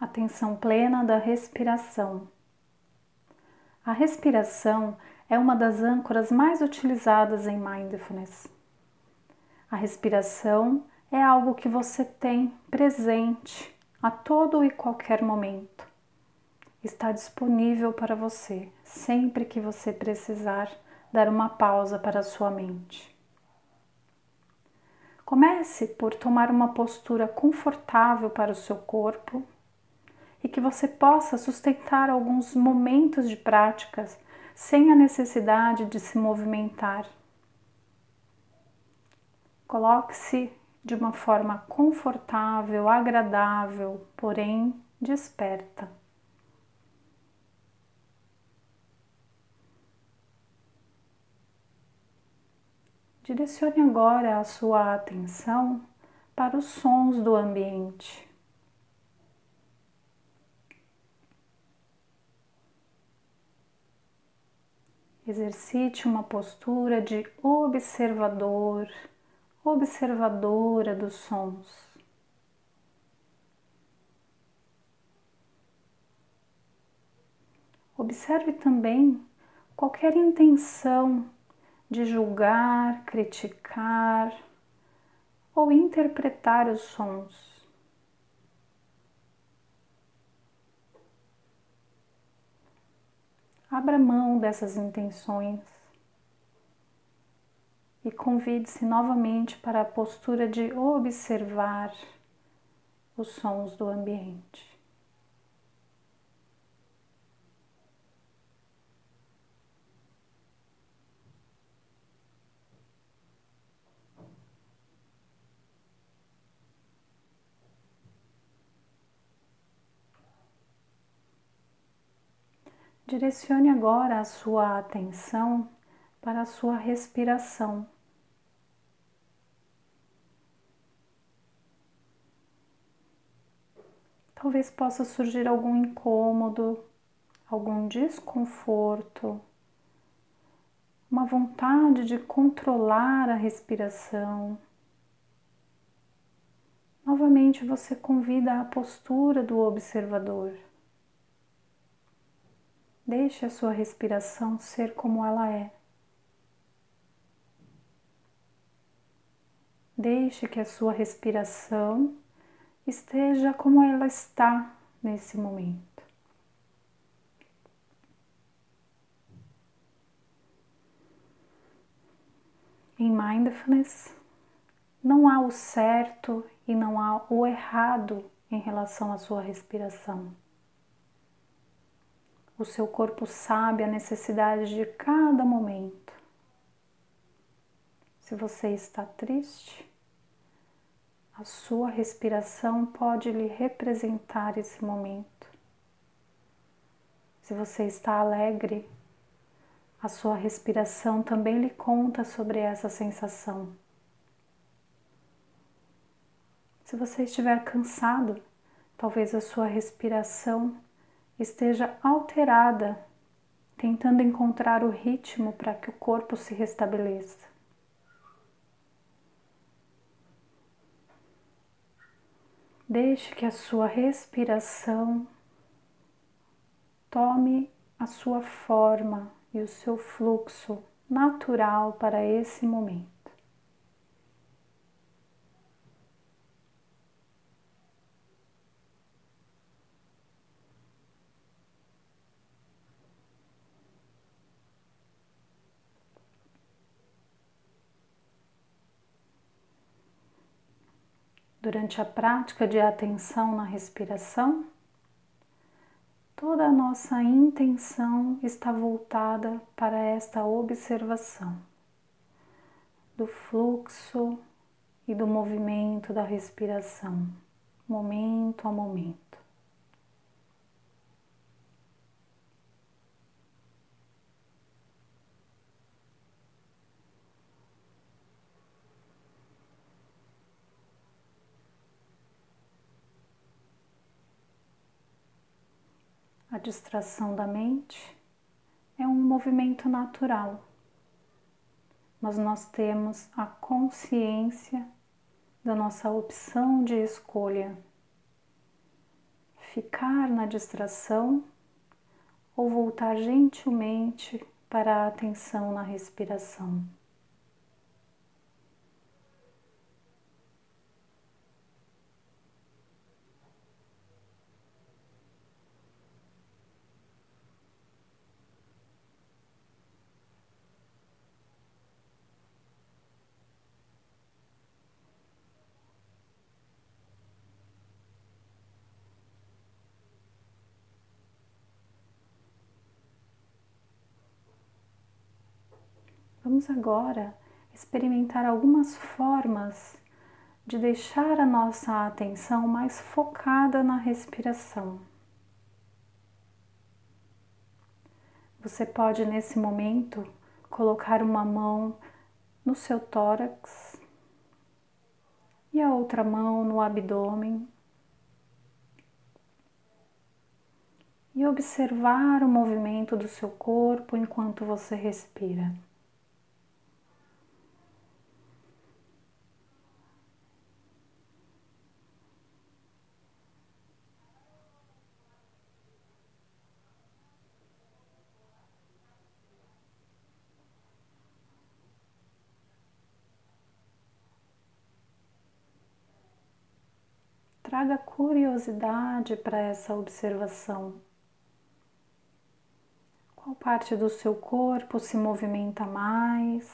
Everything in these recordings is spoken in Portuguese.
atenção plena da respiração. A respiração é uma das âncoras mais utilizadas em mindfulness. A respiração é algo que você tem presente a todo e qualquer momento. Está disponível para você sempre que você precisar dar uma pausa para a sua mente. Comece por tomar uma postura confortável para o seu corpo e que você possa sustentar alguns momentos de práticas sem a necessidade de se movimentar. Coloque-se de uma forma confortável, agradável, porém desperta. Direcione agora a sua atenção para os sons do ambiente. Exercite uma postura de observador, observadora dos sons. Observe também qualquer intenção de julgar, criticar ou interpretar os sons. Abra mão dessas intenções e convide-se novamente para a postura de observar os sons do ambiente. Direcione agora a sua atenção para a sua respiração. Talvez possa surgir algum incômodo, algum desconforto, uma vontade de controlar a respiração. Novamente você convida a postura do observador. Deixe a sua respiração ser como ela é. Deixe que a sua respiração esteja como ela está nesse momento. Em mindfulness, não há o certo e não há o errado em relação à sua respiração. O seu corpo sabe a necessidade de cada momento. Se você está triste, a sua respiração pode lhe representar esse momento. Se você está alegre, a sua respiração também lhe conta sobre essa sensação. Se você estiver cansado, talvez a sua respiração esteja alterada, tentando encontrar o ritmo para que o corpo se restabeleça. Deixe que a sua respiração tome a sua forma e o seu fluxo natural para esse momento. Durante a prática de atenção na respiração, toda a nossa intenção está voltada para esta observação do fluxo e do movimento da respiração, momento a momento. Distração da mente é um movimento natural, mas nós temos a consciência da nossa opção de escolha. ficar na distração ou voltar gentilmente para a atenção na respiração. Vamos agora experimentar algumas formas de deixar a nossa atenção mais focada na respiração. Você pode nesse momento colocar uma mão no seu tórax e a outra mão no abdômen e observar o movimento do seu corpo enquanto você respira. Traga curiosidade para essa observação. Qual parte do seu corpo se movimenta mais?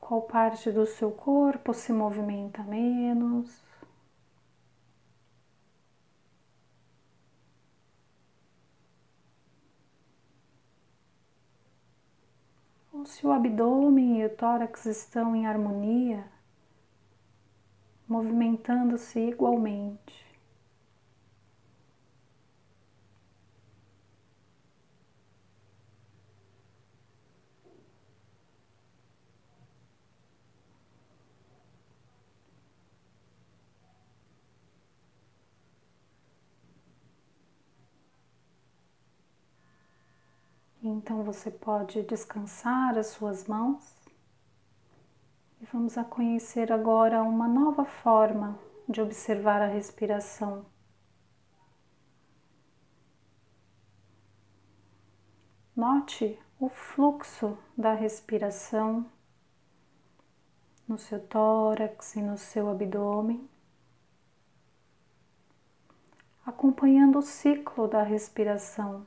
Qual parte do seu corpo se movimenta menos? Ou se o abdômen e o tórax estão em harmonia, movimentando-se igualmente. Então você pode descansar as suas mãos. E vamos a conhecer agora uma nova forma de observar a respiração. Note o fluxo da respiração no seu tórax e no seu abdômen, acompanhando o ciclo da respiração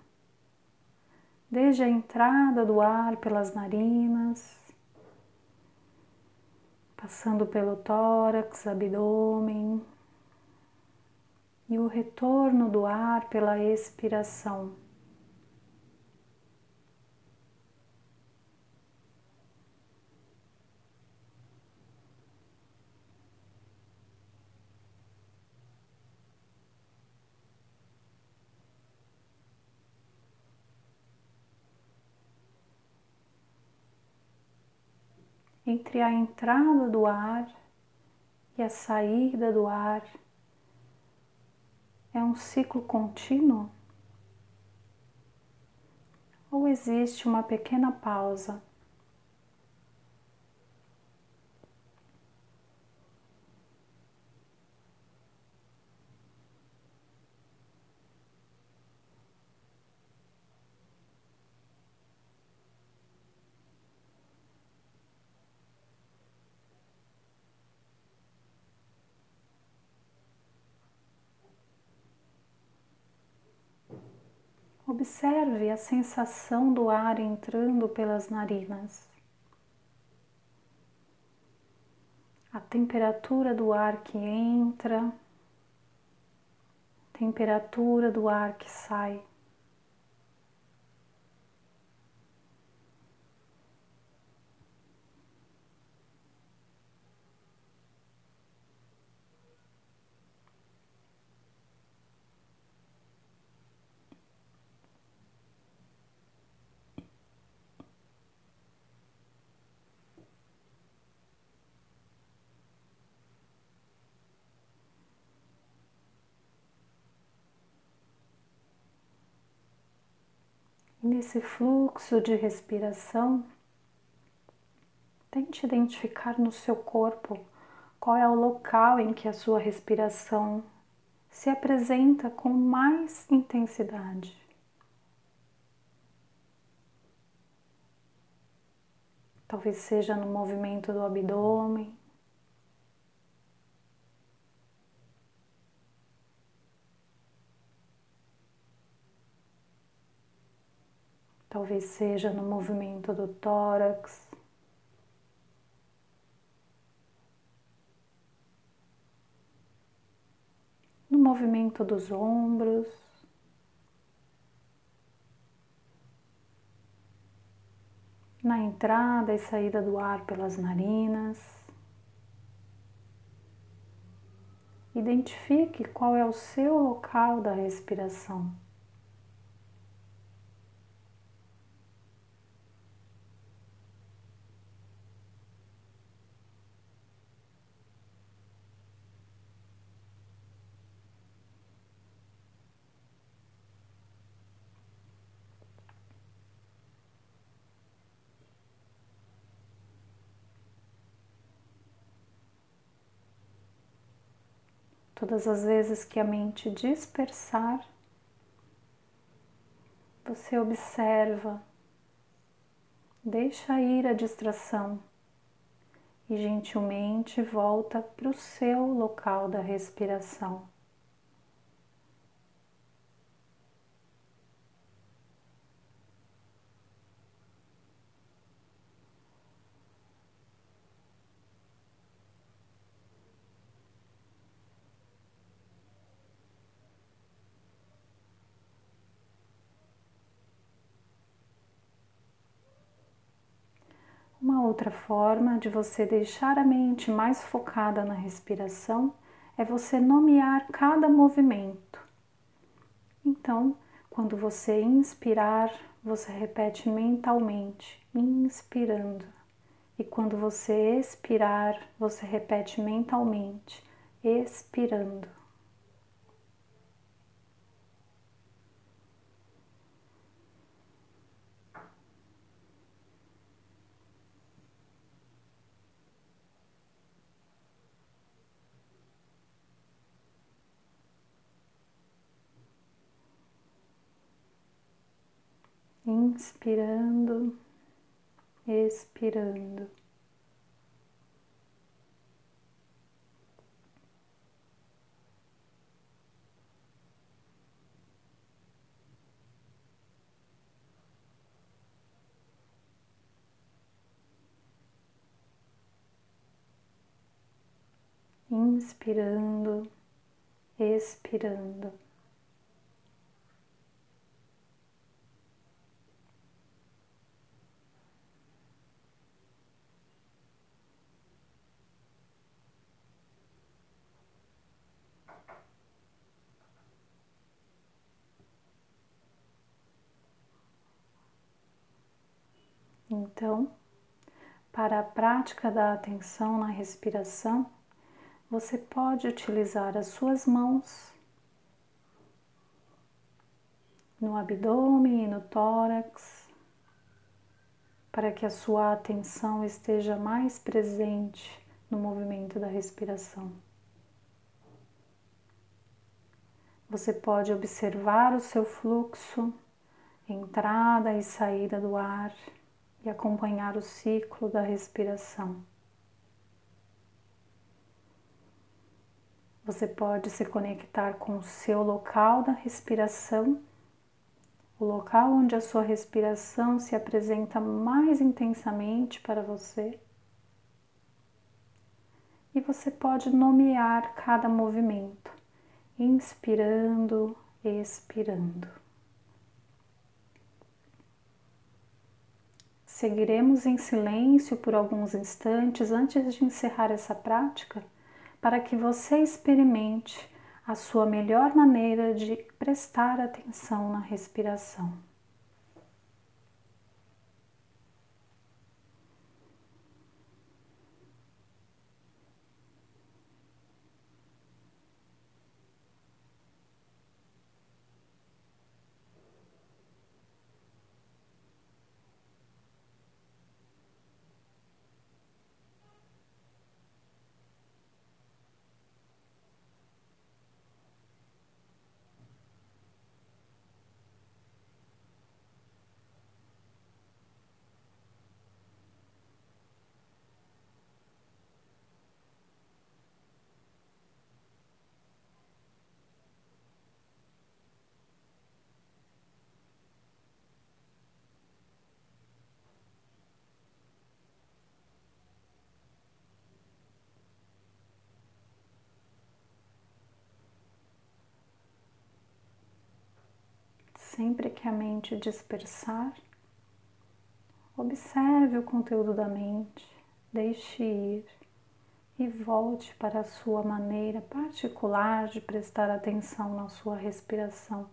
desde a entrada do ar pelas narinas, passando pelo tórax, abdômen e o retorno do ar pela expiração. Entre a entrada do ar e a saída do ar é um ciclo contínuo? Ou existe uma pequena pausa? Observe a sensação do ar entrando pelas narinas, a temperatura do ar que entra, temperatura do ar que sai. E nesse fluxo de respiração, tente identificar no seu corpo qual é o local em que a sua respiração se apresenta com mais intensidade. Talvez seja no movimento do abdômen. Talvez seja no movimento do tórax. no movimento dos ombros, na entrada e saída do ar pelas narinas. Identifique qual é o seu local da respiração. Todas as vezes que a mente dispersar, você observa, deixa ir a distração e gentilmente volta para o seu local da respiração. Uma outra forma de você deixar a mente mais focada na respiração é você nomear cada movimento. Então, quando você inspirar, você repete mentalmente, inspirando. E quando você expirar, você repete mentalmente, expirando. Inspirando, expirando. Inspirando, expirando. Então, para a prática da atenção na respiração, você pode utilizar as suas mãos no abdômen e no tórax, para que a sua atenção esteja mais presente no movimento da respiração. Você pode observar o seu fluxo, entrada e saída do ar e acompanhar o ciclo da respiração. Você pode se conectar com o seu local da respiração, o local onde a sua respiração se apresenta mais intensamente para você. E você pode nomear cada movimento, inspirando, expirando. Seguiremos em silêncio por alguns instantes antes de encerrar essa prática, para que você experimente a sua melhor maneira de prestar atenção na respiração. Sempre que a mente dispersar, observe o conteúdo da mente, deixe ir e volte para a sua maneira particular de prestar atenção na sua respiração.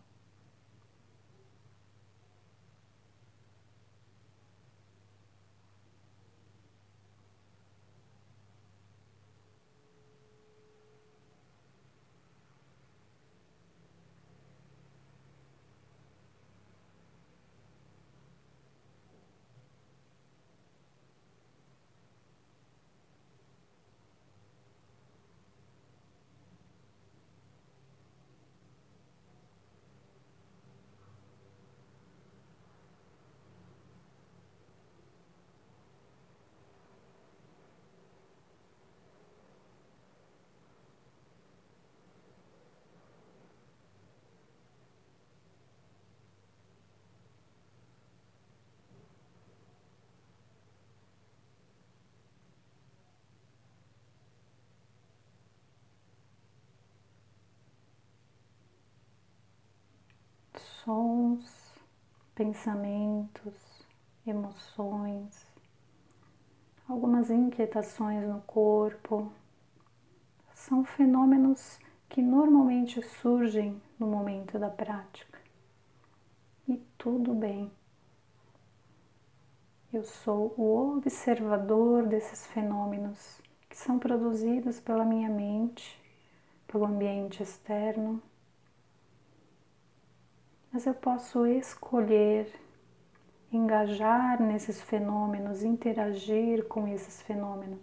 Sons, pensamentos, emoções, algumas inquietações no corpo. São fenômenos que normalmente surgem no momento da prática. E tudo bem. Eu sou o observador desses fenômenos que são produzidos pela minha mente, pelo ambiente externo mas eu posso escolher engajar nesses fenômenos, interagir com esses fenômenos,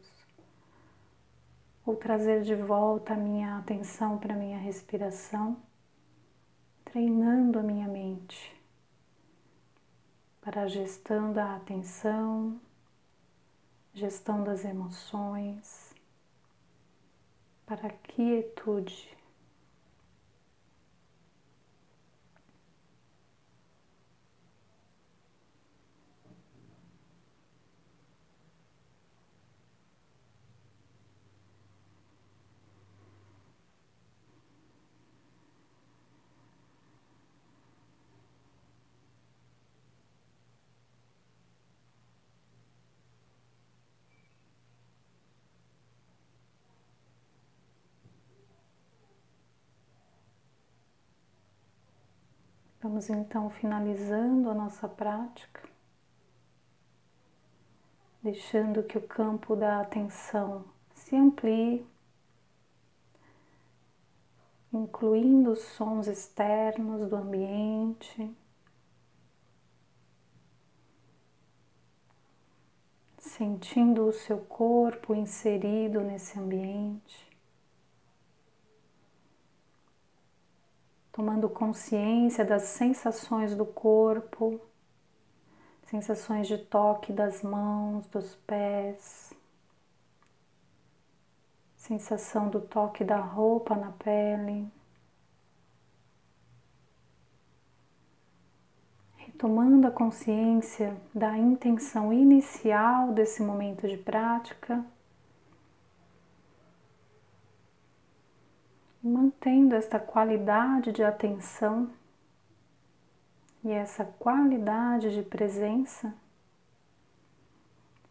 ou trazer de volta a minha atenção para a minha respiração, treinando a minha mente para a gestão da atenção, gestão das emoções, para a quietude. Vamos então finalizando a nossa prática, deixando que o campo da atenção se amplie, incluindo os sons externos do ambiente. Sentindo o seu corpo inserido nesse ambiente. Tomando consciência das sensações do corpo, sensações de toque das mãos, dos pés, sensação do toque da roupa na pele. Retomando a consciência da intenção inicial desse momento de prática. Mantendo esta qualidade de atenção e essa qualidade de presença,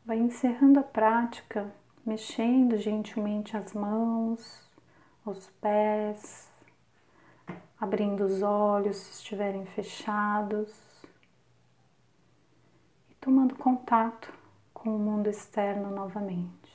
vai encerrando a prática, mexendo gentilmente as mãos, os pés, abrindo os olhos se estiverem fechados e tomando contato com o mundo externo novamente.